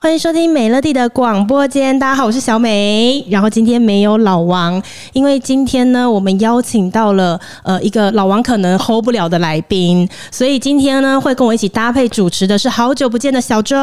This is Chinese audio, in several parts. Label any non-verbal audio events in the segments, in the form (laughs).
欢迎收听美乐蒂的广播间，大家好，我是小美。然后今天没有老王，因为今天呢，我们邀请到了呃一个老王可能 hold 不了的来宾，所以今天呢，会跟我一起搭配主持的是好久不见的小周。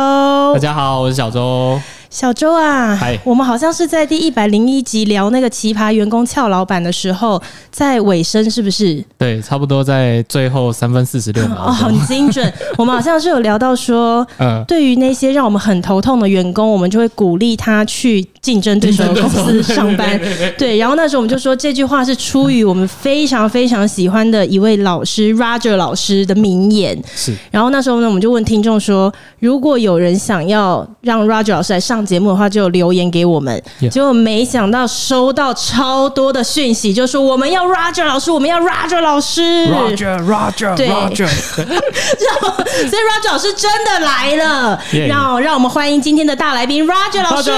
大家好，我是小周。小周啊，我们好像是在第一百零一集聊那个奇葩员工俏老板的时候，在尾声是不是？对，差不多在最后三分四十六秒。(laughs) 哦，很精准。(laughs) 我们好像是有聊到说，嗯，对于那些让我们很头痛的员工，我们就会鼓励他去竞争对手的公司上班。(laughs) 对，然后那时候我们就说这句话是出于我们非常非常喜欢的一位老师 Roger 老师的名言。是。然后那时候呢，我们就问听众说，如果有人想要让 Roger 老师来上节目的话，就留言给我们。结果没想到收到超多的讯息，就说我们要 Roger 老师，我们要 Roger 老师，Roger，Roger，对，Roger。(laughs) 然后所以 Roger 老师真的来了，让让我们欢迎今天的大来宾 Roger 老师。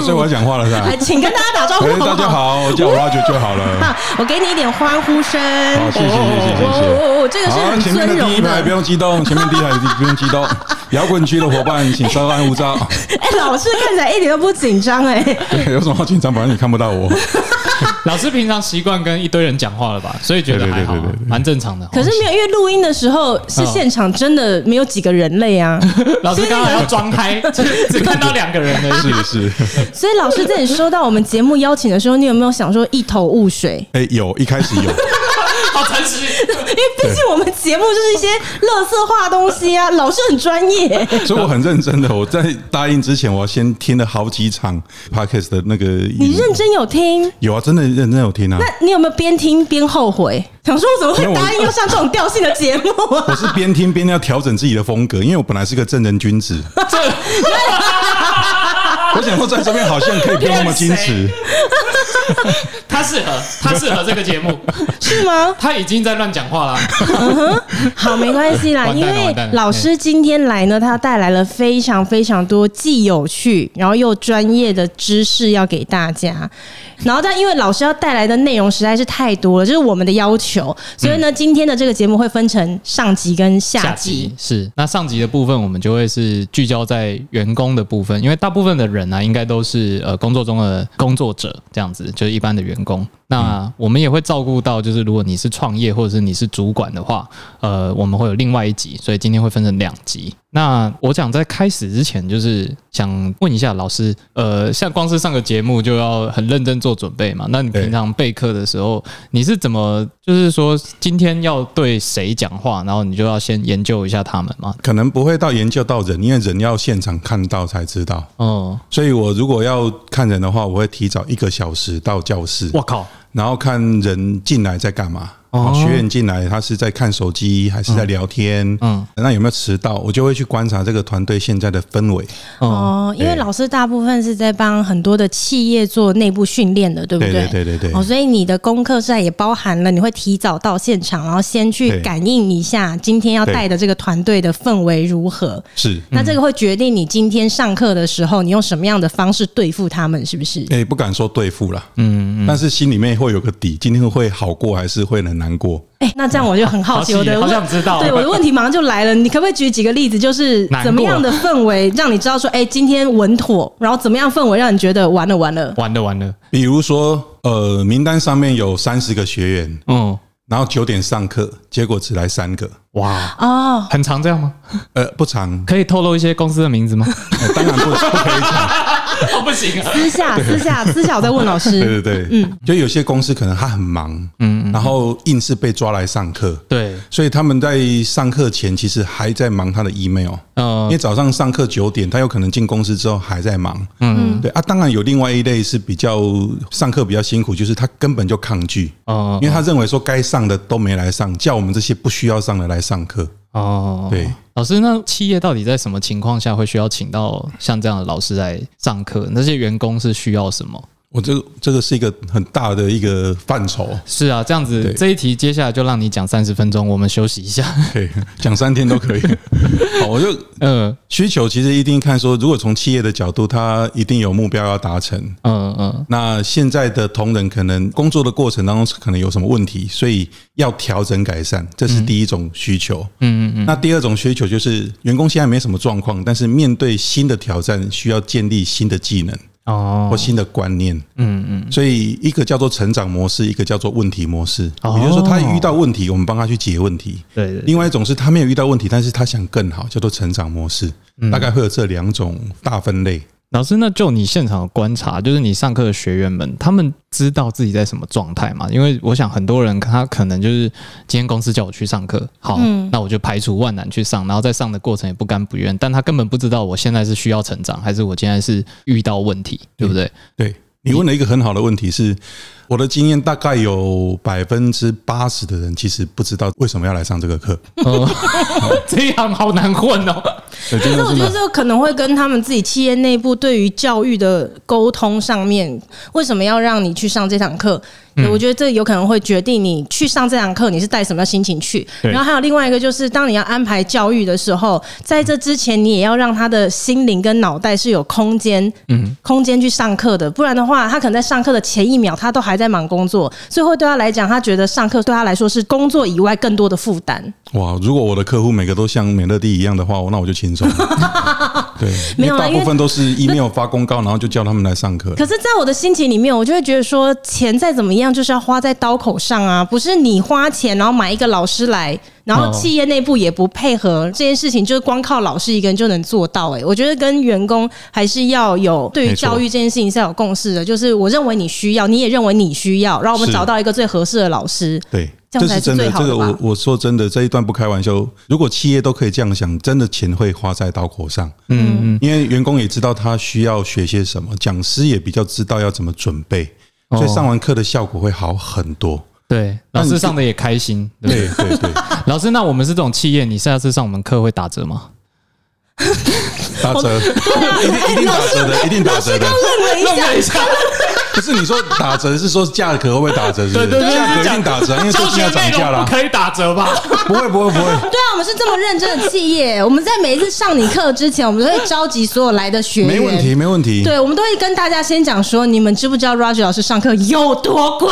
所以我要讲话了是吧？请跟大家打招呼。大家好，我叫 Roger 就好了。(laughs) 好，我给你一点欢呼声。好，谢谢谢谢谢谢。哦，这个是很尊荣的。前面的第一排不用激动，前面第一排不用激动。摇滚区的伙伴，请稍安勿躁。哎，老师看起来一点都不紧张哎。对，有什么好紧张？反正你看不到我。(laughs) 老师平常习惯跟一堆人讲话了吧，所以觉得还好，蛮正常的。可是没有，因为录音的时候是现场，真的没有几个人类啊。(laughs) 老师刚刚要装开，(laughs) 只看到两个人而已。是是。所以老师在你收到我们节目邀请的时候，你有没有想说一头雾水？哎，有一开始有。(laughs) 好诚实，(laughs) 因为毕竟我们节目就是一些垃圾话东西啊，(laughs) 老师很专业，所以我很认真的。我在答应之前，我先听了好几场 podcast 的那个。你认真有听？有啊，真的认真有听啊。那你有没有边听边后悔，想说我怎么会答应要上这种调性的节目啊？我是边听边要调整自己的风格，因为我本来是个正人君子。我想说，在这边好像可以不用那么矜持。(laughs) 他适合，他适合这个节目，(laughs) 是吗？他已经在乱讲话了。(laughs) 好，没关系啦，因为老师今天来呢，他带来了非常非常多既有趣，然后又专业的知识要给大家。然后，但因为老师要带来的内容实在是太多了，这是我们的要求，所以呢，今天的这个节目会分成上集跟下集。是，那上集的部分我们就会是聚焦在员工的部分，因为大部分的人呢、啊，应该都是呃工作中的工作者这样子，就是一般的员工。那我们也会照顾到，就是如果你是创业或者是你是主管的话，呃，我们会有另外一集，所以今天会分成两集。那我想在开始之前，就是想问一下老师，呃，像光是上个节目就要很认真做准备嘛？那你平常备课的时候，你是怎么，就是说今天要对谁讲话，然后你就要先研究一下他们吗？可能不会到研究到人，因为人要现场看到才知道。哦，所以我如果要看人的话，我会提早一个小时到教室。我靠！然后看人进来在干嘛。学员进来，他是在看手机还是在聊天？嗯，那有没有迟到？我就会去观察这个团队现在的氛围。哦，因为老师大部分是在帮很多的企业做内部训练的，对不对？对对对对。哦，所以你的功课是也包含了，你会提早到现场，然后先去感应一下今天要带的这个团队的氛围如何。是。那这个会决定你今天上课的时候，你用什么样的方式对付他们，是不是？哎，不敢说对付了，嗯嗯，但是心里面会有个底，今天会好过还是会很难过？哎，那这样我就很好奇，我的好想知道。对，我的问题马上就来了，你可不可以举几个例子，就是怎么样的氛围让你知道说，哎，今天稳妥，然后怎么样氛围让你觉得完了完了完了完了？比如说，呃，名单上面有三十个学员，嗯，然后九点上课，结果只来三个。哇哦，很长这样吗？呃，不长。可以透露一些公司的名字吗？当然不不可以讲。哦，(laughs) 不行啊！私下私下私下，我在问老师。(laughs) 对对对，嗯，就有些公司可能他很忙，嗯，然后硬是被抓来上课，对，所以他们在上课前其实还在忙他的 email，嗯，因为早上上课九点，他有可能进公司之后还在忙，嗯，对啊，当然有另外一类是比较上课比较辛苦，就是他根本就抗拒，哦，因为他认为说该上的都没来上，叫我们这些不需要上的来上课。哦，对，老师，那企业到底在什么情况下会需要请到像这样的老师来上课？那些员工是需要什么？我这个这个是一个很大的一个范畴。是啊，这样子这一题接下来就让你讲三十分钟，我们休息一下。对，讲三天都可以。(laughs) 好，我就嗯，需求其实一定看说，如果从企业的角度，它一定有目标要达成。嗯嗯。那现在的同仁可能工作的过程当中可能有什么问题，所以要调整改善，这是第一种需求。嗯嗯嗯。那第二种需求就是员工现在没什么状况，但是面对新的挑战，需要建立新的技能。哦，或新的观念，嗯嗯，所以一个叫做成长模式，一个叫做问题模式。也就是说，他遇到问题，我们帮他去解问题。对。另外一种是他没有遇到问题，但是他想更好，叫做成长模式。大概会有这两种大分类。老师，那就你现场的观察，就是你上课的学员们，他们知道自己在什么状态吗？因为我想很多人他可能就是今天公司叫我去上课，好，那我就排除万难去上，然后在上的过程也不甘不愿，但他根本不知道我现在是需要成长，还是我现在是遇到问题，对不对？对。你问了一个很好的问题，是我的经验，大概有百分之八十的人其实不知道为什么要来上这个课。哦，(laughs) 这样好难混哦。可是我觉得这个可能会跟他们自己企业内部对于教育的沟通上面，为什么要让你去上这堂课？我觉得这有可能会决定你去上这堂课，你是带什么心情去。然后还有另外一个，就是当你要安排教育的时候，在这之前，你也要让他的心灵跟脑袋是有空间，嗯，空间去上课的。不然的话，他可能在上课的前一秒，他都还在忙工作，所以会对他来讲，他觉得上课对他来说是工作以外更多的负担。哇！如果我的客户每个都像美乐蒂一样的话，那我就轻松了。(laughs) 对，没有，大部分都是 email 发公告，然后就叫他们来上课。可是，在我的心情里面，我就会觉得说，钱再怎么样。就是要花在刀口上啊，不是你花钱然后买一个老师来，然后企业内部也不配合这件事情，就是光靠老师一个人就能做到。哎，我觉得跟员工还是要有对于教育这件事情是要有共识的。就是我认为你需要，你也认为你需要，然后我们找到一个最合适的老师。对，这样才是最好的。这个我我说真的，这一段不开玩笑。如果企业都可以这样想，真的钱会花在刀口上。嗯嗯，因为员工也知道他需要学些什么，讲师也比较知道要怎么准备。所以上完课的效果会好很多。对，老师上的也开心。对对对，(laughs) 老师，那我们是这种企业，你下次上我们课会打折吗？打折，(laughs) 一定一定打折的，一定打折的。愣了一下。不是你说打折，是说价格会不会打折？是不是？对对对，价格一定打折，因为最近要涨价了。可以打折吧？不会不会不会。对啊，我们是这么认真的企业，我们在每一次上你课之前，我们都会召集所有来的学员。没问题，没问题。对，我们都会跟大家先讲说，你们知不知道 Roger 老师上课有多贵？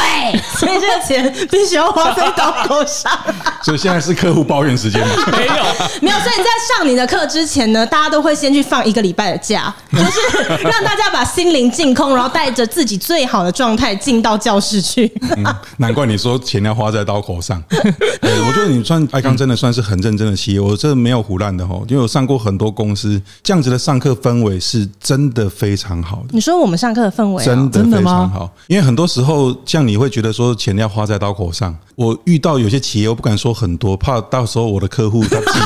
所以这个钱必须要花在刀口上。(laughs) 所以现在是客户抱怨时间吗？(laughs) 没有，没有。所以你在上你的课之前呢，大家都会先去放一个礼拜的假，就是让大家把心灵净空，然后带着自己最好的状态。进到教室去，嗯，难怪你说钱要花在刀口上。(laughs) 我觉得你算爱康真的算是很认真的企业，我这没有胡乱的哈，因为我上过很多公司，这样子的上课氛围是真的非常好的。你说我们上课的氛围真的非常好，因为很多时候像你会觉得说钱要花在刀口上，我遇到有些企业，我不敢说很多，怕到时候我的客户他自己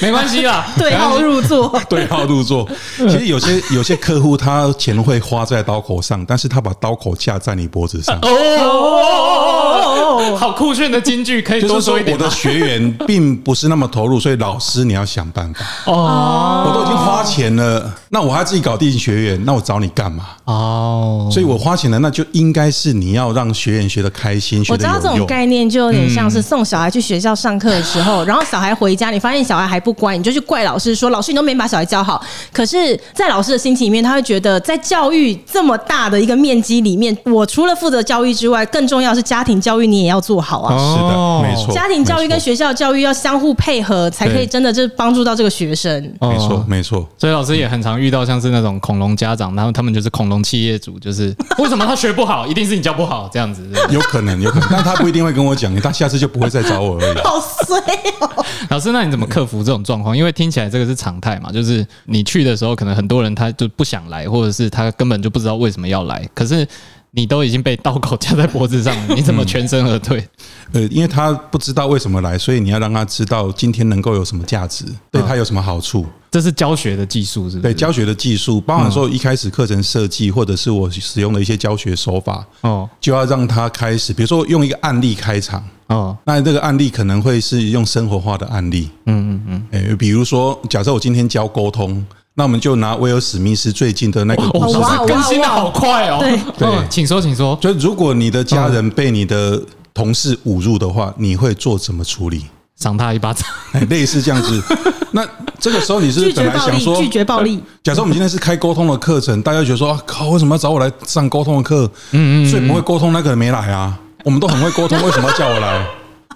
没关系啦，(laughs) 对号入座，对号入座。(laughs) 其实有些有些客户他钱会花在刀口上，但是他把刀口架在你脖子上哦，好酷炫的金句，可以多说一点。我的学员并不是那么投入，所以老师你要想办法哦。我都已经花钱了，那我还自己搞定学员，那我找你干嘛？哦，所以我花钱了，那就应该是你要让学员学的开心，学的有用。我知道这种概念就有点像是送小孩去学校上课的时候，然后小孩回家，你发现小孩还不乖，你就去怪老师说：“老师，你都没把小孩教好。”可是，在老师的心情里面，他会觉得在教育这么大的一个面积里面，我除了负责教育之外，更重要是家庭教育，你也要做好啊。是的，没错。家庭教育跟学校教育要相互配合，才可以真的就是帮助到这个学生。没错，没错。所以老师也很常遇到像是那种恐龙家长，然后他们就是恐龙企业主，就是为什么他学不好，一定是你教不好这样子。(laughs) 有可能，有可能，但他不一定会跟我讲，他下次就不会再找我而已。好衰哦。老师，那你怎么克服这种状况？因为听起来这个是常态嘛，就是你去的时候，可能很多人他就不想来，或者是他根本就不知道为什么要来，可是。你都已经被刀口架在脖子上了，(laughs) 你怎么全身而退？呃，因为他不知道为什么来，所以你要让他知道今天能够有什么价值，对他有什么好处。这是教学的技术，是不是？对，教学的技术，包含说一开始课程设计，或者是我使用的一些教学手法，哦，就要让他开始，比如说用一个案例开场，哦，那这个案例可能会是用生活化的案例，嗯嗯嗯，诶，比如说，假设我今天教沟通。那我们就拿威尔史密斯最近的那个故事，更新的好快哦。对对，请说，请说。就如果你的家人被你的同事侮辱的话，你会做怎么处理？赏他一巴掌，类似这样子。(laughs) 那这个时候你是本来想说拒绝暴力。假设我们今天是开沟通的课程，大家觉得说啊，靠，为什么要找我来上沟通的课？嗯嗯，最不会沟通那个人没来啊。我们都很会沟通，为什么要叫我来？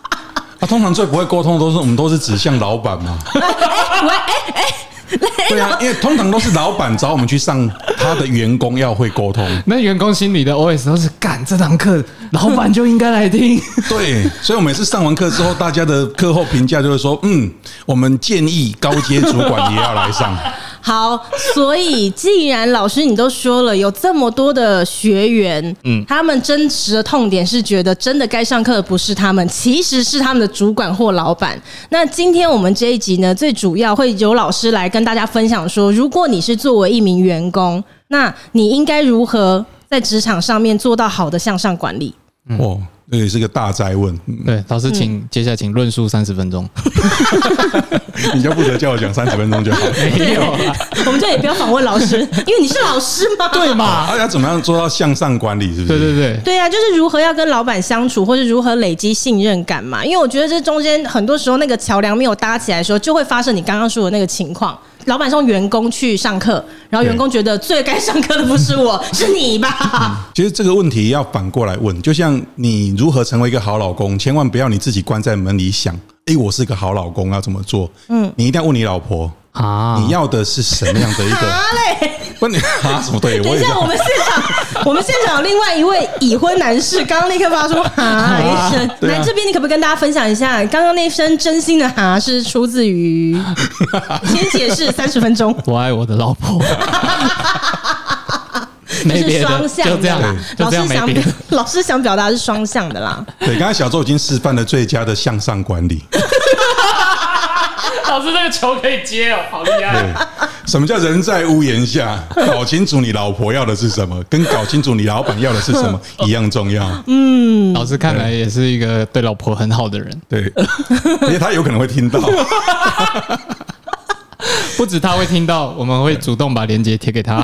(laughs) 啊，通常最不会沟通的都是我们，都是指向老板嘛。喂，哎哎。(laughs) 对啊，因为通常都是老板找我们去上，他的员工要会沟通。(laughs) 那员工心里的 OS 都是干这堂课，老板就应该来听。(laughs) 对，所以我每次上完课之后，大家的课后评价就是说，嗯，我们建议高阶主管也要来上。好，所以既然老师你都说了，有这么多的学员，嗯，他们真实的痛点是觉得真的该上课的不是他们，其实是他们的主管或老板。那今天我们这一集呢，最主要会有老师来跟大家分享说，如果你是作为一名员工，那你应该如何在职场上面做到好的向上管理？哦。那也是个大哉问。对，老师，请接下来请论述三十分钟。(laughs) 你就负责叫我讲三十分钟就好。(laughs) 没有，我们这也不要访问老师，(laughs) 因为你是老师嘛。对嘛？大家怎么样做到向上管理？是不是？对对对。对啊，就是如何要跟老板相处，或是如何累积信任感嘛。因为我觉得这中间很多时候那个桥梁没有搭起来的时候，就会发生你刚刚说的那个情况。老板送员工去上课，然后员工觉得最该上课的不是我，是你吧？嗯，其实这个问题要反过来问，就像你如何成为一个好老公，千万不要你自己关在门里想，哎，我是个好老公要怎么做？嗯，你一定要问你老婆。啊！你要的是什么样的一个？不，你啊 (laughs) 什么对？等一下，我们现场，(laughs) 我们现场有另外一位已婚男士，刚刚立刻发出“哈 (laughs) ”一声。来这边，你可不可以跟大家分享一下，刚刚那声真心的“哈”是出自于？先解释三十分钟。我爱我的老婆。这是双向的啦。老师想表，老师想表达是双向的啦。对，刚才小周已经示范了最佳的向上管理。老师，这个球可以接哦，好厉害！什么叫人在屋檐下？(laughs) 搞清楚你老婆要的是什么，跟搞清楚你老板要的是什么 (laughs) 一样重要。嗯，老师看来也是一个对老婆很好的人。对，因为他有可能会听到。(laughs) 不止他会听到，我们会主动把链接贴给他。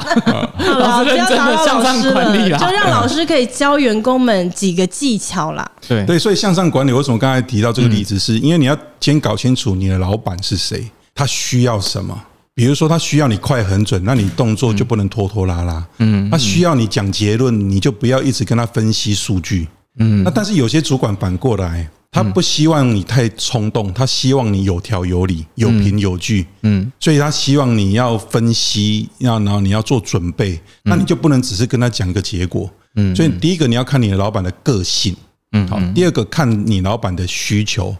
老师认真的向上管理了，就让老师可以教员工们几个技巧啦。对对，所以向上管理为什么刚才提到这个例子，是因为你要先搞清楚你的老板是谁，他需要什么。比如说他需要你快很准，那你动作就不能拖拖拉拉。嗯，他需要你讲结论，你就不要一直跟他分析数据。嗯，那但是有些主管反过来。他不希望你太冲动，他希望你有条有理、有凭有据。嗯，所以他希望你要分析，要然后你要做准备，那你就不能只是跟他讲个结果。嗯，所以第一个你要看你的老板的个性。嗯，好。第二个看你老板的需求，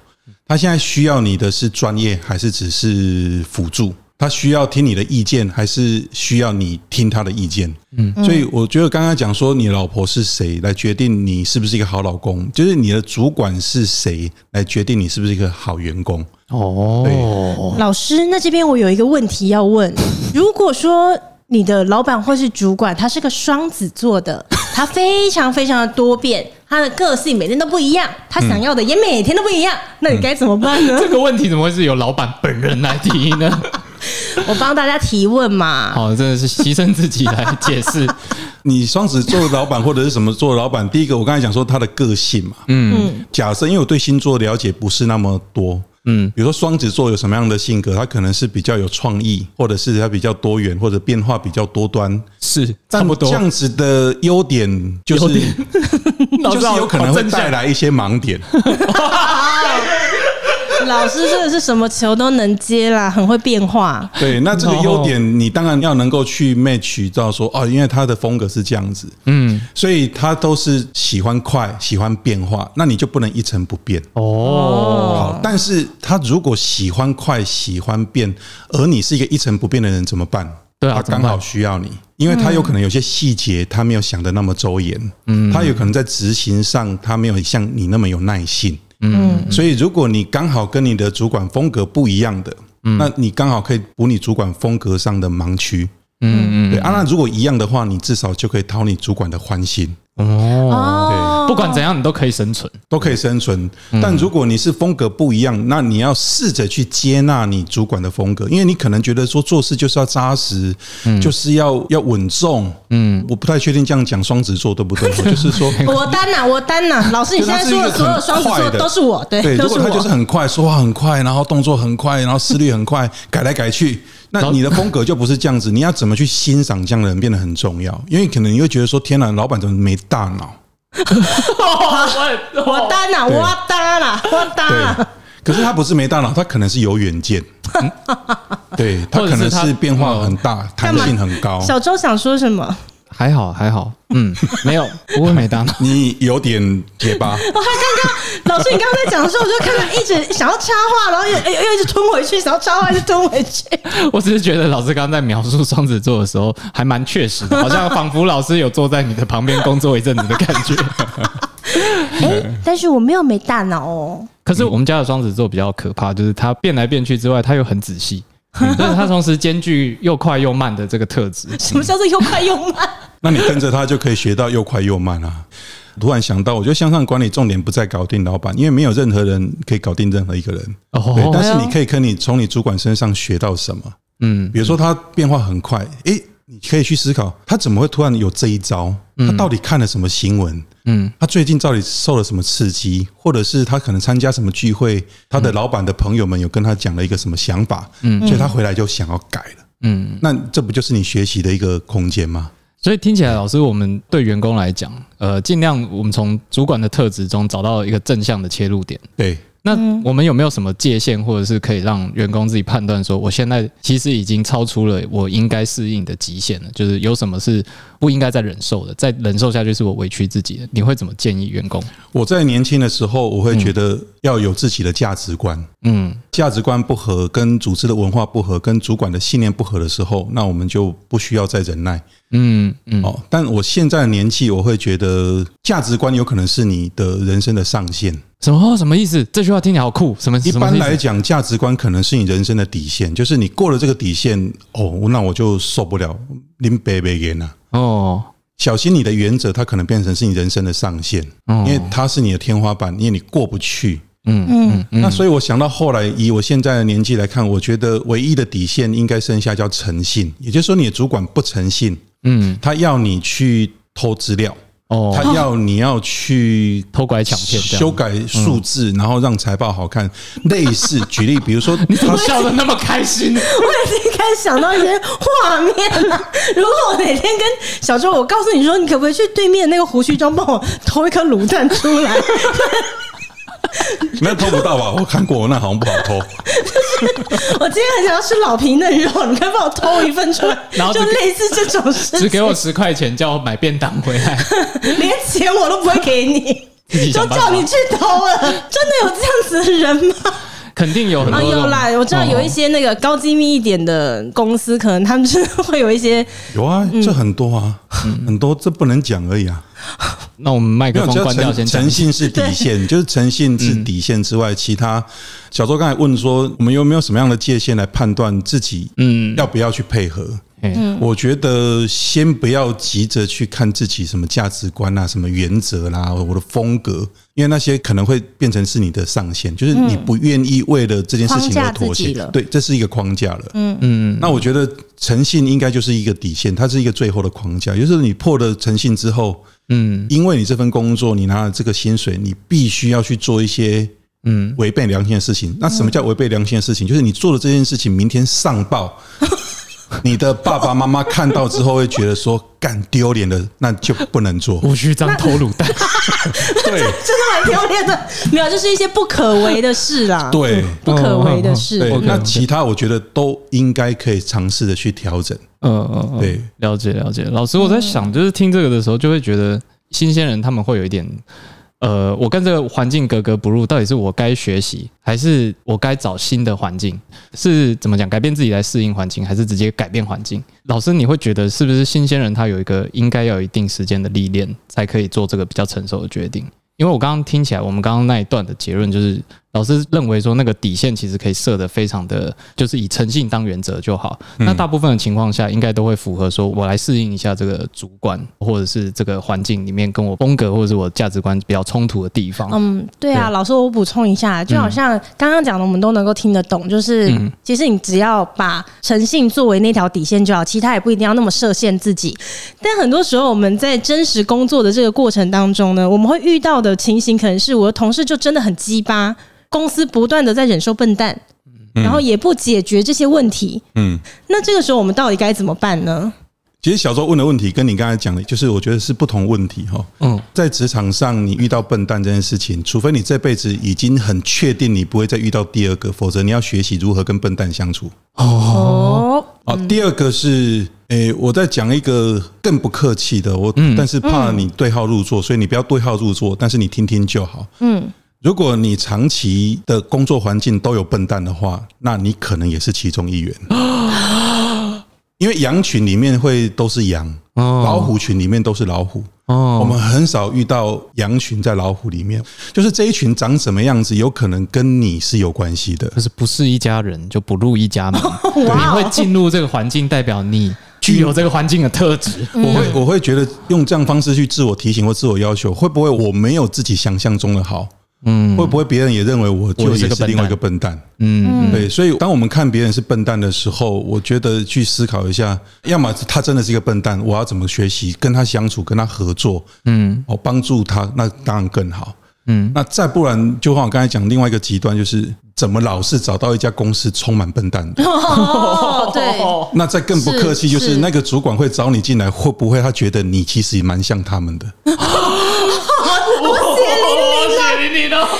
他现在需要你的是专业还是只是辅助？他需要听你的意见，还是需要你听他的意见？嗯，所以我觉得刚刚讲说，你老婆是谁来决定你是不是一个好老公，就是你的主管是谁来决定你是不是一个好员工。哦，对，老师，那这边我有一个问题要问：(laughs) 如果说你的老板或是主管他是个双子座的，他非常非常的多变，他的个性每天都不一样，他想要的也每天都不一样，那你该怎么办呢？(laughs) 这个问题怎么会是由老板本人来提呢？(laughs) 我帮大家提问嘛，好，真的是牺牲自己来解释。(laughs) 你双子座的老板或者是什么座的老板？第一个，我刚才讲说他的个性嘛，嗯，假设因为我对星座了解不是那么多，嗯，比如说双子座有什么样的性格，他可能是比较有创意，或者是他比较多元，或者变化比较多端，是差不多。这样子的优点就是，就是有可能会带来一些盲点。(laughs) (laughs) 老师真的是什么球都能接啦，很会变化。对，那这个优点你当然要能够去 match 到说哦，因为他的风格是这样子，嗯，所以他都是喜欢快，喜欢变化，那你就不能一成不变哦。好，但是他如果喜欢快，喜欢变，而你是一个一成不变的人，怎么办？对啊，他刚好需要你，因为他有可能有些细节他没有想的那么周延，嗯，他有可能在执行上他没有像你那么有耐性。嗯，所以如果你刚好跟你的主管风格不一样的，嗯那你刚好可以补你主管风格上的盲区。嗯嗯，对啊，那如果一样的话，你至少就可以讨你主管的欢心。哦，不管怎样你都可以生存，都可以生存。但如果你是风格不一样，那你要试着去接纳你主管的风格，因为你可能觉得说做事就是要扎实，就是要要稳重。嗯，我不太确定这样讲双子座对不对？(laughs) 就是说我担呐，我担呐。老师，你现在说的所有双子座都是我，对，对。如果他就是很快，说话很快，然后动作很快，然后思虑很快，改来改去。那你的风格就不是这样子，(laughs) 你要怎么去欣赏这样的人变得很重要，因为可能你会觉得说：“天哪，老板怎么没大脑？” (laughs) 我我担呐，我大脑，我担。可是他不是没大脑，他可能是有远见。(laughs) 对，他可能是变化很大，弹性很高。小周想说什么？还好，还好，嗯，(laughs) 没有，不会没大脑。(laughs) 你有点结巴。(laughs) 我还刚刚老师，你刚刚在讲的时候，我就看到一直想要插话，然后又又又一直吞回去，想要插话就吞回去。我只是觉得老师刚刚在描述双子座的时候，还蛮确实的，好像仿佛老师有坐在你的旁边工作一阵子的感觉。哎，但是我没有没大脑哦。可是我们家的双子座比较可怕，就是他变来变去之外，他又很仔细。就是他同时兼具又快又慢的这个特质。(laughs) 什么叫做又快又慢？(laughs) 那你跟着他就可以学到又快又慢啊！突然想到，我觉得向上管理重点不在搞定老板，因为没有任何人可以搞定任何一个人。对，但是你可以跟你从你主管身上学到什么？嗯，比如说他变化很快，诶。你可以去思考，他怎么会突然有这一招？他到底看了什么新闻？嗯，他最近到底受了什么刺激？或者是他可能参加什么聚会？他的老板的朋友们有跟他讲了一个什么想法？嗯，所以他回来就想要改了。嗯，那这不就是你学习的一个空间吗？所以听起来，老师，我们对员工来讲，呃，尽量我们从主管的特质中找到一个正向的切入点。对。那我们有没有什么界限，或者是可以让员工自己判断说，我现在其实已经超出了我应该适应的极限了？就是有什么是不应该再忍受的，再忍受下去是我委屈自己的。你会怎么建议员工？我在年轻的时候，我会觉得要有自己的价值观。嗯，价值观不合，跟组织的文化不合，跟主管的信念不合的时候，那我们就不需要再忍耐。嗯嗯。哦，但我现在的年纪，我会觉得价值观有可能是你的人生的上限。什么什么意思？这句话听起来好酷。什么？一般来讲，价值观可能是你人生的底线，就是你过了这个底线，哦，那我就受不了。林北北言呐，哦，小心你的原则，它可能变成是你人生的上限，因为它是你的天花板，因为你过不去。嗯嗯嗯。那所以我想到后来，以我现在的年纪来看，我觉得唯一的底线应该剩下叫诚信，也就是说，你的主管不诚信，嗯，他要你去偷资料。哦，他要你要去 (laughs) 偷拐抢骗，修改数字，然后让财报好看。类似举例，比如说，(laughs) 你怎么笑的那么开心？(laughs) 我已经开始想到一些画面了。(laughs) 如果我哪天跟小周，我告诉你说，你可不可以去对面那个胡须庄帮我偷一颗卤蛋出来？(laughs) 那偷不到吧？我看过，那好像不好偷。就 (laughs) 是我今天很想要吃老皮嫩肉，你可以帮我偷一份出来，然后就类似这种事，只给我十块钱，叫我买便当回来，连钱我都不会给你，就叫你去偷了。真的有这样子的人吗？肯定有很多。有啦，我知道有一些那个高机密一点的公司，可能他们真的会有一些。有啊，这很多啊，很多，这不能讲而已啊。那我们麦克风关掉先。诚信是底线，(laughs) 就是诚信是底线之外，其他小周刚才问说，我们有没有什么样的界限来判断自己，嗯，要不要去配合？嗯，我觉得先不要急着去看自己什么价值观啊，什么原则啦，我的风格，因为那些可能会变成是你的上限，就是你不愿意为了这件事情而妥协。对，这是一个框架了。嗯嗯，那我觉得诚信应该就是一个底线，它是一个最后的框架，就是你破了诚信之后。嗯，因为你这份工作，你拿了这个薪水，你必须要去做一些嗯违背良心的事情。那什么叫违背良心的事情？就是你做的这件事情，明天上报，(laughs) 你的爸爸妈妈看到之后会觉得说干丢脸的，那就不能做。无需张头卤蛋，(laughs) 对，真的蛮丢脸的。没有，就是一些不可为的事啦。对，不可为的事。对，那其他我觉得都应该可以尝试的去调整。嗯嗯嗯，对，了解了解。老师，我在想，就是听这个的时候，就会觉得新鲜人他们会有一点，呃，我跟这个环境格格不入，到底是我该学习，还是我该找新的环境？是怎么讲？改变自己来适应环境，还是直接改变环境？老师，你会觉得是不是新鲜人他有一个应该要有一定时间的历练，才可以做这个比较成熟的决定？因为我刚刚听起来，我们刚刚那一段的结论就是，老师认为说那个底线其实可以设的非常的，就是以诚信当原则就好。那大部分的情况下，应该都会符合说，我来适应一下这个主管或者是这个环境里面跟我风格或者是我价值观比较冲突的地方。嗯，对啊，老师，我补充一下，就好像刚刚讲的，我们都能够听得懂，就是其实你只要把诚信作为那条底线就好，其他也不一定要那么设限自己。但很多时候我们在真实工作的这个过程当中呢，我们会遇到的情形可能是我的同事就真的很鸡巴，公司不断的在忍受笨蛋，然后也不解决这些问题。嗯，那这个时候我们到底该怎么办呢？其实小周问的问题跟你刚才讲的，就是我觉得是不同问题哈。嗯，在职场上你遇到笨蛋这件事情，除非你这辈子已经很确定你不会再遇到第二个，否则你要学习如何跟笨蛋相处。哦，好，第二个是。诶，我在讲一个更不客气的，我但是怕你对号入座，所以你不要对号入座，但是你听听就好。嗯，如果你长期的工作环境都有笨蛋的话，那你可能也是其中一员。(gasps) 因为羊群里面会都是羊，老虎群里面都是老虎。我们很少遇到羊群在老虎里面，就是这一群长什么样子，有可能跟你是有关系的。就是不是一家人，就不入一家门。(laughs) 你会进入这个环境，代表你。(laughs) 具有这个环境的特质，(laughs) 我会我会觉得用这样方式去自我提醒或自我要求，会不会我没有自己想象中的好？嗯，会不会别人也认为我就也是另外一个笨蛋？嗯，对。所以当我们看别人是笨蛋的时候，我觉得去思考一下，要么他真的是一个笨蛋，我要怎么学习跟他相处，跟他合作？嗯，我帮助他，那当然更好。嗯，那再不然，就像我刚才讲，另外一个极端就是。怎么老是找到一家公司充满笨蛋的？(laughs) 哦，对。(laughs) 那再更不客气，就是那个主管会找你进来，会不会他觉得你其实也蛮像他们的？(laughs)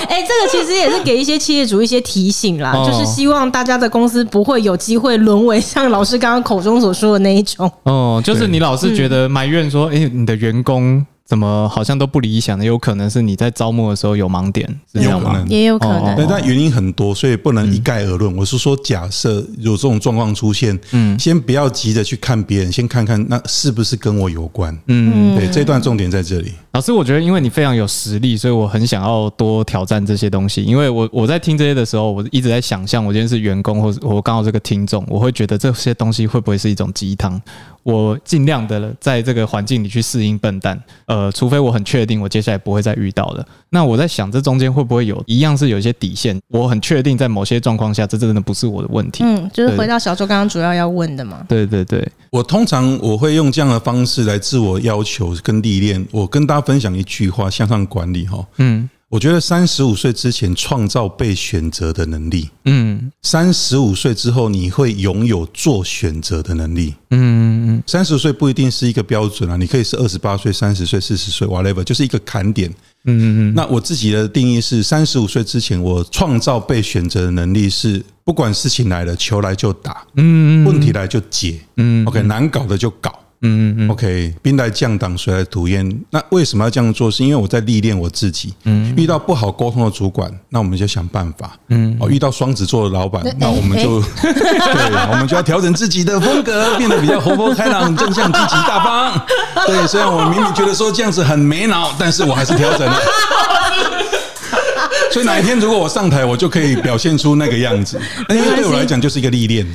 哎，这个其实也是给一些企业主一些提醒啦，就是希望大家的公司不会有机会沦为像老师刚刚口中所说的那一种。哦，就是你老是觉得埋怨说，哎，你的员工。怎么好像都不理想的？有可能是你在招募的时候有盲点，是这样吗？也有可能。对，但原因很多，所以不能一概而论。我是说，假设有这种状况出现，嗯，先不要急着去看别人，先看看那是不是跟我有关。嗯，对，这段重点在这里。老师，我觉得因为你非常有实力，所以我很想要多挑战这些东西。因为我我在听这些的时候，我一直在想象，我今天是员工，或者我刚好这个听众，我会觉得这些东西会不会是一种鸡汤？我尽量的在这个环境里去适应笨蛋，呃，除非我很确定我接下来不会再遇到了。那我在想，这中间会不会有一样是有一些底线？我很确定在某些状况下，这真的不是我的问题。嗯，就是回到小周刚刚主要要问的嘛。对对对，我通常我会用这样的方式来自我要求跟历练。我跟大家分享一句话：向上管理，哈，嗯。我觉得三十五岁之前创造被选择的能力，嗯，三十五岁之后你会拥有做选择的能力，嗯嗯，三十五岁不一定是一个标准啊，你可以是二十八岁、三十岁、四十岁，whatever，就是一个坎点，嗯嗯嗯。那我自己的定义是，三十五岁之前我创造被选择的能力是，不管事情来了，球来就打，嗯，问题来就解，嗯，OK，难搞的就搞。嗯嗯嗯 OK，兵来将挡，水来土掩。那为什么要这样做？是因为我在历练我自己。嗯，遇到不好沟通的主管，那我们就想办法。嗯，哦，遇到双子座的老板，那我们就 (laughs) 对，我们就要调整自己的风格，变得比较活泼开朗、正向、积极、大方。对，虽然我明明觉得说这样子很没脑，但是我还是调整了。(laughs) (laughs) 所以哪一天如果我上台，我就可以表现出那个样子。(laughs) 那因为对我来讲就是一个历练。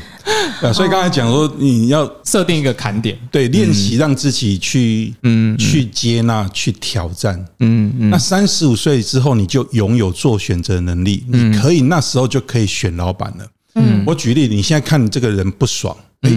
啊，所以刚才讲说你要设定一个坎点，对，练习让自己去，嗯，去接纳，去挑战，嗯嗯。那三十五岁之后，你就拥有做选择能力，你可以那时候就可以选老板了。嗯，我举例，你现在看你这个人不爽，哎，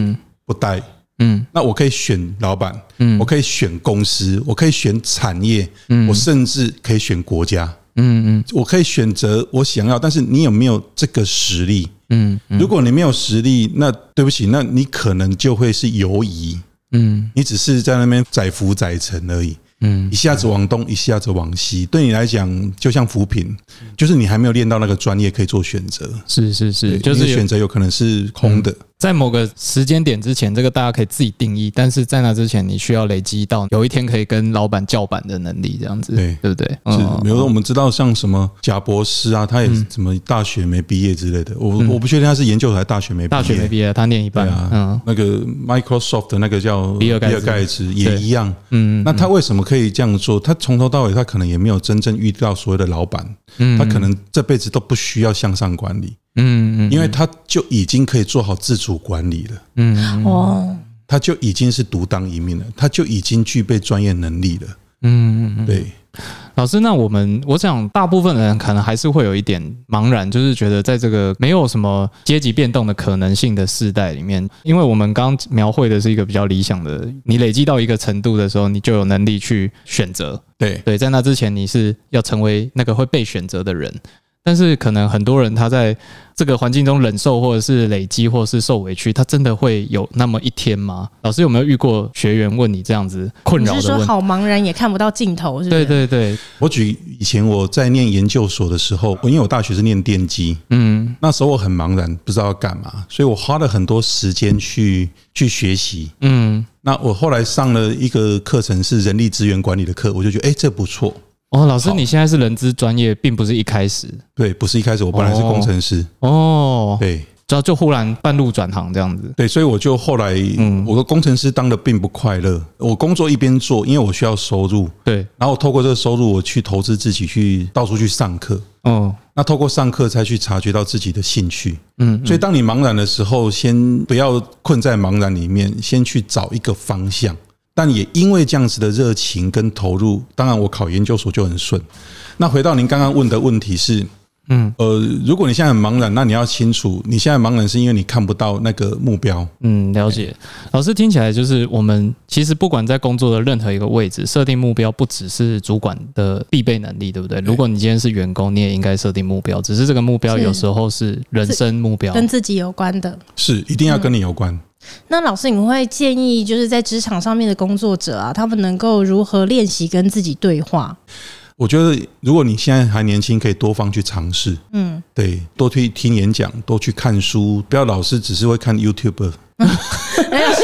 不待，嗯，那我可以选老板，嗯，我可以选公司，我可以选产业，嗯，我甚至可以选国家。嗯嗯，我可以选择我想要，但是你有没有这个实力？嗯，如果你没有实力，那对不起，那你可能就会是游移。嗯，你只是在那边载浮载沉而已。嗯，一下子往东，一下子往西，对你来讲就像浮萍，就是你还没有练到那个专业可以做选择。是是是，就是选择有可能是空的。在某个时间点之前，这个大家可以自己定义，但是在那之前，你需要累积到有一天可以跟老板叫板的能力，这样子，对对不对？是，比如说我们知道像什么贾博士啊，他也什么大学没毕业之类的，我我不确定他是研究所还是大学没毕业，大学没毕业，他念一半啊。嗯，那个 Microsoft 的那个叫比尔盖茨，盖茨也一样。嗯，那他为什么可以这样做？他从头到尾，他可能也没有真正遇到所谓的老板，嗯，他可能这辈子都不需要向上管理。嗯嗯，因为他就已经可以做好自主管理了。嗯哦，他就已经是独当一面了，他就已经具备专业能力了。嗯嗯，对，老师，那我们我想大部分人可能还是会有一点茫然，就是觉得在这个没有什么阶级变动的可能性的世代里面，因为我们刚描绘的是一个比较理想的，你累积到一个程度的时候，你就有能力去选择。对对，在那之前，你是要成为那个会被选择的人。但是可能很多人他在这个环境中忍受，或者是累积，或者是受委屈，他真的会有那么一天吗？老师有没有遇过学员问你这样子困扰的问？你是说好茫然也看不到尽头，是不是？对对对，我举以前我在念研究所的时候，因为我大学是念电机，嗯，那时候我很茫然，不知道要干嘛，所以我花了很多时间去去学习，嗯，那我后来上了一个课程是人力资源管理的课，我就觉得哎，这不错。哦，老师，你现在是人资专业，并不是一开始。对，不是一开始，我本来是工程师。哦，对，然后就忽然半路转行这样子。对，所以我就后来，嗯，我的工程师当的并不快乐。我工作一边做，因为我需要收入。对，然后透过这个收入，我去投资自己，去到处去上课。哦，那透过上课才去察觉到自己的兴趣。嗯，所以当你茫然的时候，先不要困在茫然里面，先去找一个方向。但也因为这样子的热情跟投入，当然我考研究所就很顺。那回到您刚刚问的问题是，嗯，呃，如果你现在很茫然，那你要清楚，你现在茫然是因为你看不到那个目标。嗯，了解。老师听起来就是，我们其实不管在工作的任何一个位置，设定目标不只是主管的必备能力，对不对？如果你今天是员工，你也应该设定目标，只是这个目标有时候是人生目标，跟自己有关的，是一定要跟你有关。那老师，你会建议就是在职场上面的工作者啊，他们能够如何练习跟自己对话？我觉得，如果你现在还年轻，可以多方去尝试。嗯，对，多去听演讲，多去看书，不要老是只是会看 YouTube。(laughs) 哎，老师，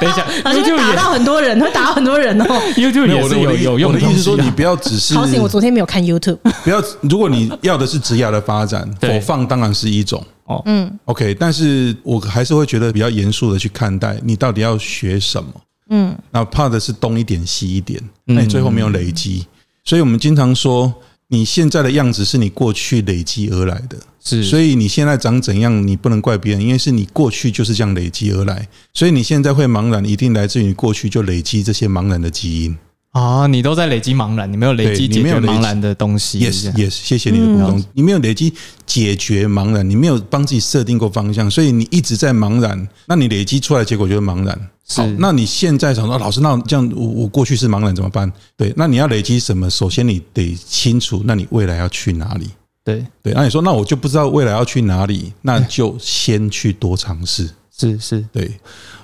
等一下，(laughs) 老师就打到很多人，会打到很多人哦。YouTube 也是有有用的。我的意思是说，你不要只是。好险，我昨天没有看 YouTube。不要，如果你要的是职业的发展，否放当然是一种。哦，嗯，OK，但是我还是会觉得比较严肃的去看待，你到底要学什么？嗯，那怕的是东一点西一点，那你最后没有累积。所以我们经常说，你现在的样子是你过去累积而来的，是，所以你现在长怎样，你不能怪别人，因为是你过去就是这样累积而来，所以你现在会茫然，一定来自于你过去就累积这些茫然的基因。啊，你都在累积茫然，你没有累积解决茫然的东西。Yes, yes，谢谢你的补充。你没有累积解决茫然，你没有帮自己设定过方向，所以你一直在茫然。那你累积出来的结果就是茫然。好，那你现在想说，老师，那这样我我过去是茫然怎么办？对，那你要累积什么？首先你得清楚，那你未来要去哪里？对对，那你说，那我就不知道未来要去哪里，那就先去多尝试。(laughs) 是是，对。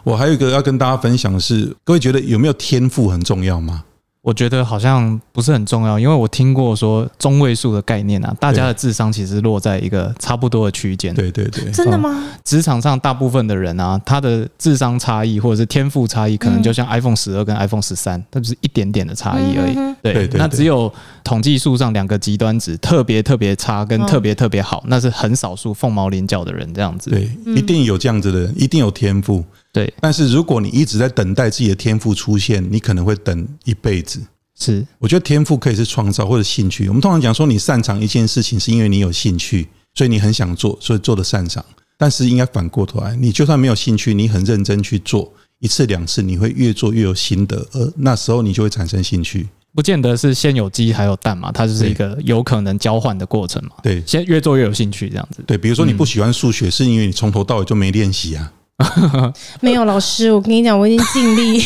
我还有一个要跟大家分享的是，各位觉得有没有天赋很重要吗？我觉得好像不是很重要，因为我听过说中位数的概念啊，大家的智商其实落在一个差不多的区间。对对对，真的吗？职场上大部分的人啊，他的智商差异或者是天赋差异，可能就像 iPhone 十二跟 iPhone 十三，它就是一点点的差异而已。对，那只有统计数上两个极端值，特别特别差跟特别特别好，那是很少数凤毛麟角的人这样子。对，一定有这样子的人，一定有天赋。对，但是如果你一直在等待自己的天赋出现，你可能会等一辈子。是，我觉得天赋可以是创造或者兴趣。我们通常讲说，你擅长一件事情，是因为你有兴趣，所以你很想做，所以做的擅长。但是应该反过头来，你就算没有兴趣，你很认真去做一次两次，你会越做越有心得，而那时候你就会产生兴趣。不见得是先有鸡还有蛋嘛，它就是一个有可能交换的过程嘛。对，先越做越有兴趣这样子。对，比如说你不喜欢数学，是因为你从头到尾就没练习啊。(laughs) 没有老师，我跟你讲，我已经尽力，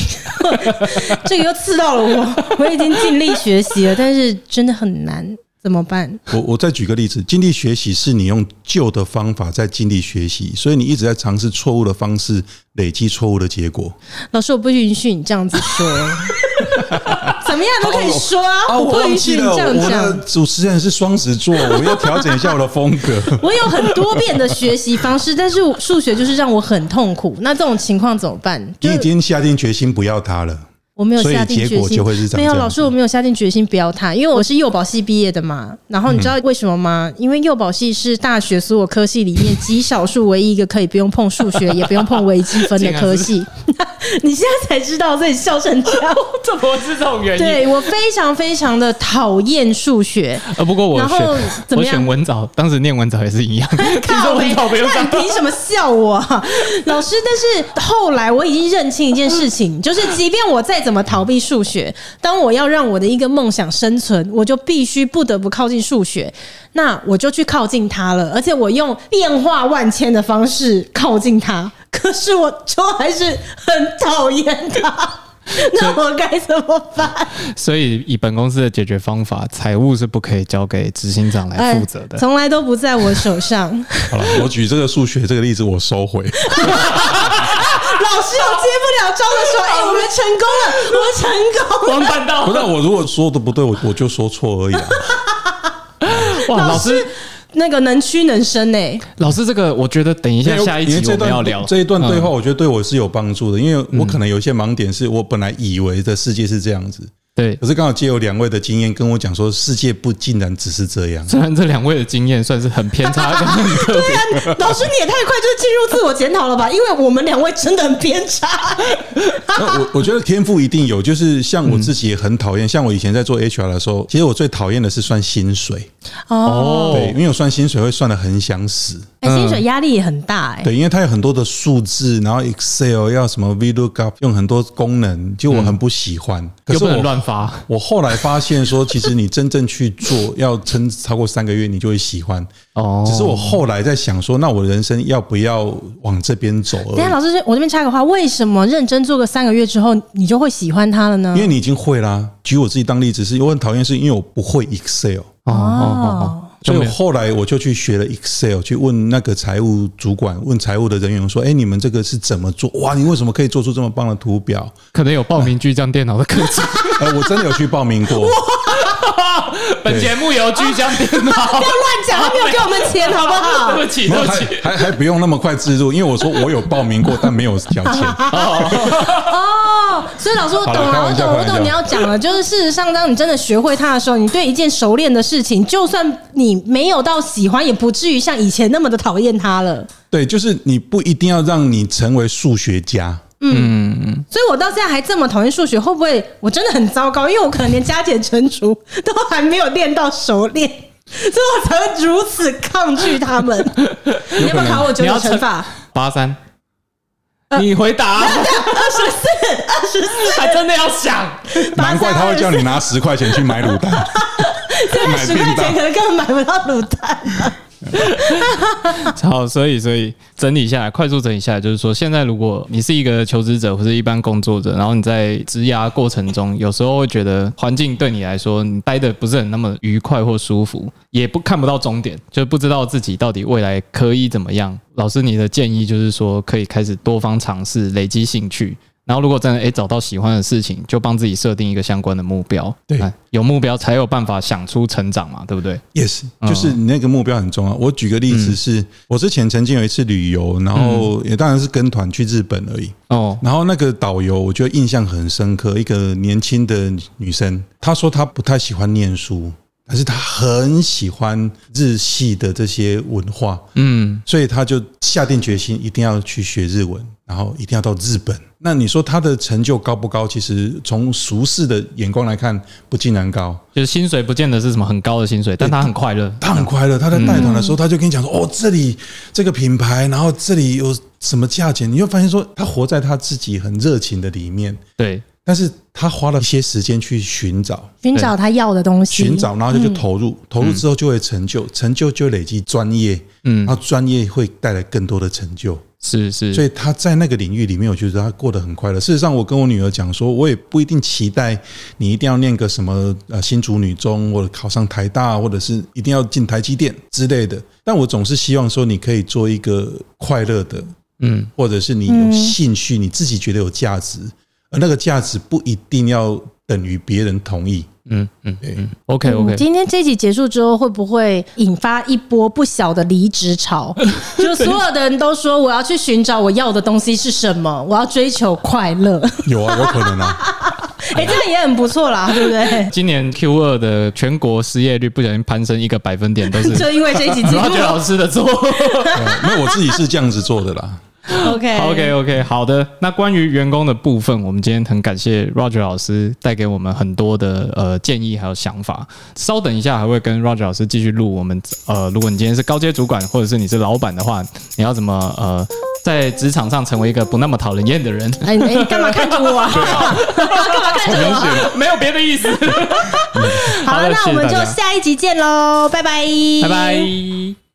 (laughs) 这个又刺到了我。我已经尽力学习了，但是真的很难。怎么办？我我再举个例子，尽力学习是你用旧的方法在尽力学习，所以你一直在尝试错误的方式，累积错误的结果。老师，我不允许你这样子说，(laughs) 怎么样都可以说啊！哦、我不允许你这样讲。我的主持人是双子座，我要调整一下我的风格。(laughs) 我有很多变的学习方式，但是数学就是让我很痛苦。那这种情况怎么办？你已经下定决心不要它了。我没有下定决心。没有老师，我没有下定决心不要他，因为我是幼保系毕业的嘛。然后你知道为什么吗？因为幼保系是大学所有科系里面极少数唯一一个可以不用碰数学，也不用碰微积分的科系。(laughs) 你现在才知道，自己笑成这样，(laughs) 怎么是这种原因？对，我非常非常的讨厌数学。呃，不过我选我选文藻，当时念文藻也是一样。(laughs) 听说文藻不用上，凭什么笑我啊？老师，但是后来我已经认清一件事情，就是即便我再怎么逃避数学，当我要让我的一个梦想生存，我就必须不得不靠近数学，那我就去靠近它了，而且我用变化万千的方式靠近它，可是我就还是很讨厌他，(laughs) 那我该怎么办？所以以本公司的解决方法，财务是不可以交给执行长来负责的，从来都不在我手上。(laughs) 好了，我举这个数学这个例子，我收回。(laughs) 老师又接不了招的时候，哎，我们成功了，我们成功了，完办到。不是我如果说的不对，我我就说错而已啊。哇，老师那个能屈能伸呢？老师，这个我觉得等一下下一集我们要聊这一段对话，我觉得对我是有帮助的，因为我可能有一些盲点，是我本来以为的世界是这样子。对，可是刚好借由两位的经验跟我讲说，世界不竟然只是这样。虽然这两位的经验算是很偏差，跟很特别。对啊，老师你也太快就进入自我检讨了吧？因为我们两位真的很偏差。那我我觉得天赋一定有，就是像我自己也很讨厌，像我以前在做 HR 的时候，其实我最讨厌的是算薪水。哦，对，因为我算薪水会算的很想死。哎，薪水压力也很大哎。对，因为它有很多的数字，然后 Excel 要什么 VLOOKUP，用很多功能，就我很不喜欢。可是我又不能乱发。我后来发现说，其实你真正去做，要撑超过三个月，你就会喜欢。哦。只是我后来在想说，那我人生要不要往这边走？等下，老师，我这边插个话，为什么认真做个三个月之后，你就会喜欢它了呢？因为你已经会啦。举我自己当例子，是我很讨厌，是因为我不会 Excel。哦哦哦。所以后来我就去学了 Excel，去问那个财务主管，问财务的人员说：“哎，你们这个是怎么做？哇，你为什么可以做出这么棒的图表？”可能有报名巨匠电脑的课程。哎，(laughs) 我真的有去报名过。(laughs) (laughs) 本节目由巨匠电脑。不要乱讲，他没有给我们钱，好不好？(laughs) 对不起，对不起，还还不用那么快自入，因为我说我有报名过，但没有交钱。(laughs) 哦，所以老师我懂了，我懂，我懂你要讲了，就是事实上，当你真的学会它的时候，你对一件熟练的事情，就算你没有到喜欢，也不至于像以前那么的讨厌它了。对，就是你不一定要让你成为数学家。嗯嗯，所以我到现在还这么讨厌数学，会不会我真的很糟糕？因为我可能连加减乘除都还没有练到熟练，(laughs) 所以我才会如此抗拒他们。(laughs) 你要不要考我九九乘法？八三，你回答。(laughs) 二十四，二十四，还真的要想，难怪他会叫你拿十块钱去买卤蛋。这个十块钱可能根本买不到卤蛋。(laughs) 好，所以所以整理下来，快速整理下来，就是说，现在如果你是一个求职者或者一般工作者，然后你在职涯过程中，有时候会觉得环境对你来说，你待的不是很那么愉快或舒服，也不看不到终点，就不知道自己到底未来可以怎么样。老师，你的建议就是说，可以开始多方尝试，累积兴趣。然后，如果真的诶找到喜欢的事情，就帮自己设定一个相关的目标。对，有目标才有办法想出成长嘛，对不对？Yes，就是你那个目标很重要。我举个例子是，是我之前曾经有一次旅游，然后也当然是跟团去日本而已。哦，然后那个导游我觉得印象很深刻，一个年轻的女生，她说她不太喜欢念书。但是他很喜欢日系的这些文化，嗯，所以他就下定决心一定要去学日文，然后一定要到日本。那你说他的成就高不高？其实从俗世的眼光来看，不尽然高。就是薪水不见得是什么很高的薪水，但他很快乐，他很快乐。他在带团的时候，他就跟你讲说：“哦，这里这个品牌，然后这里有什么价钱？”你就发现说，他活在他自己很热情的里面。对。但是他花了一些时间去寻找，寻找他要的东西，寻找，然后就去投入，投入之后就会成就，成就就累积专业，嗯，然后专业会带来更多的成就，是是，所以他在那个领域里面，我觉得他过得很快乐。事实上，我跟我女儿讲说，我也不一定期待你一定要念个什么呃新竹女中，或者考上台大，或者是一定要进台积电之类的。但我总是希望说，你可以做一个快乐的，嗯，或者是你有兴趣，你自己觉得有价值，而那个价值不一定要等于别人同意。嗯嗯嗯，OK OK。今天这集结束之后，会不会引发一波不小的离职潮？(laughs) 就所有的人都说我要去寻找我要的东西是什么，我要追求快乐。有啊，有可能啊。(laughs) 哎，这个也很不错啦，(laughs) 对不对？今年 Q 二的全国失业率不小心攀升一个百分点，都是就因为这一集节目老师的错。那我自己是这样子做的啦。OK，OK，OK，好的。那关于员工的部分，我们今天很感谢 Roger 老师带给我们很多的呃建议还有想法。稍等一下，还会跟 Roger 老师继续录。我们呃，如果你今天是高阶主管，或者是你是老板的话，你要怎么呃在职场上成为一个不那么讨人厌的人？(laughs) 哎，你干嘛看着我啊？(laughs) 干嘛看着我？没有别的意思。好了，那我们就下一集见喽，拜拜，拜拜。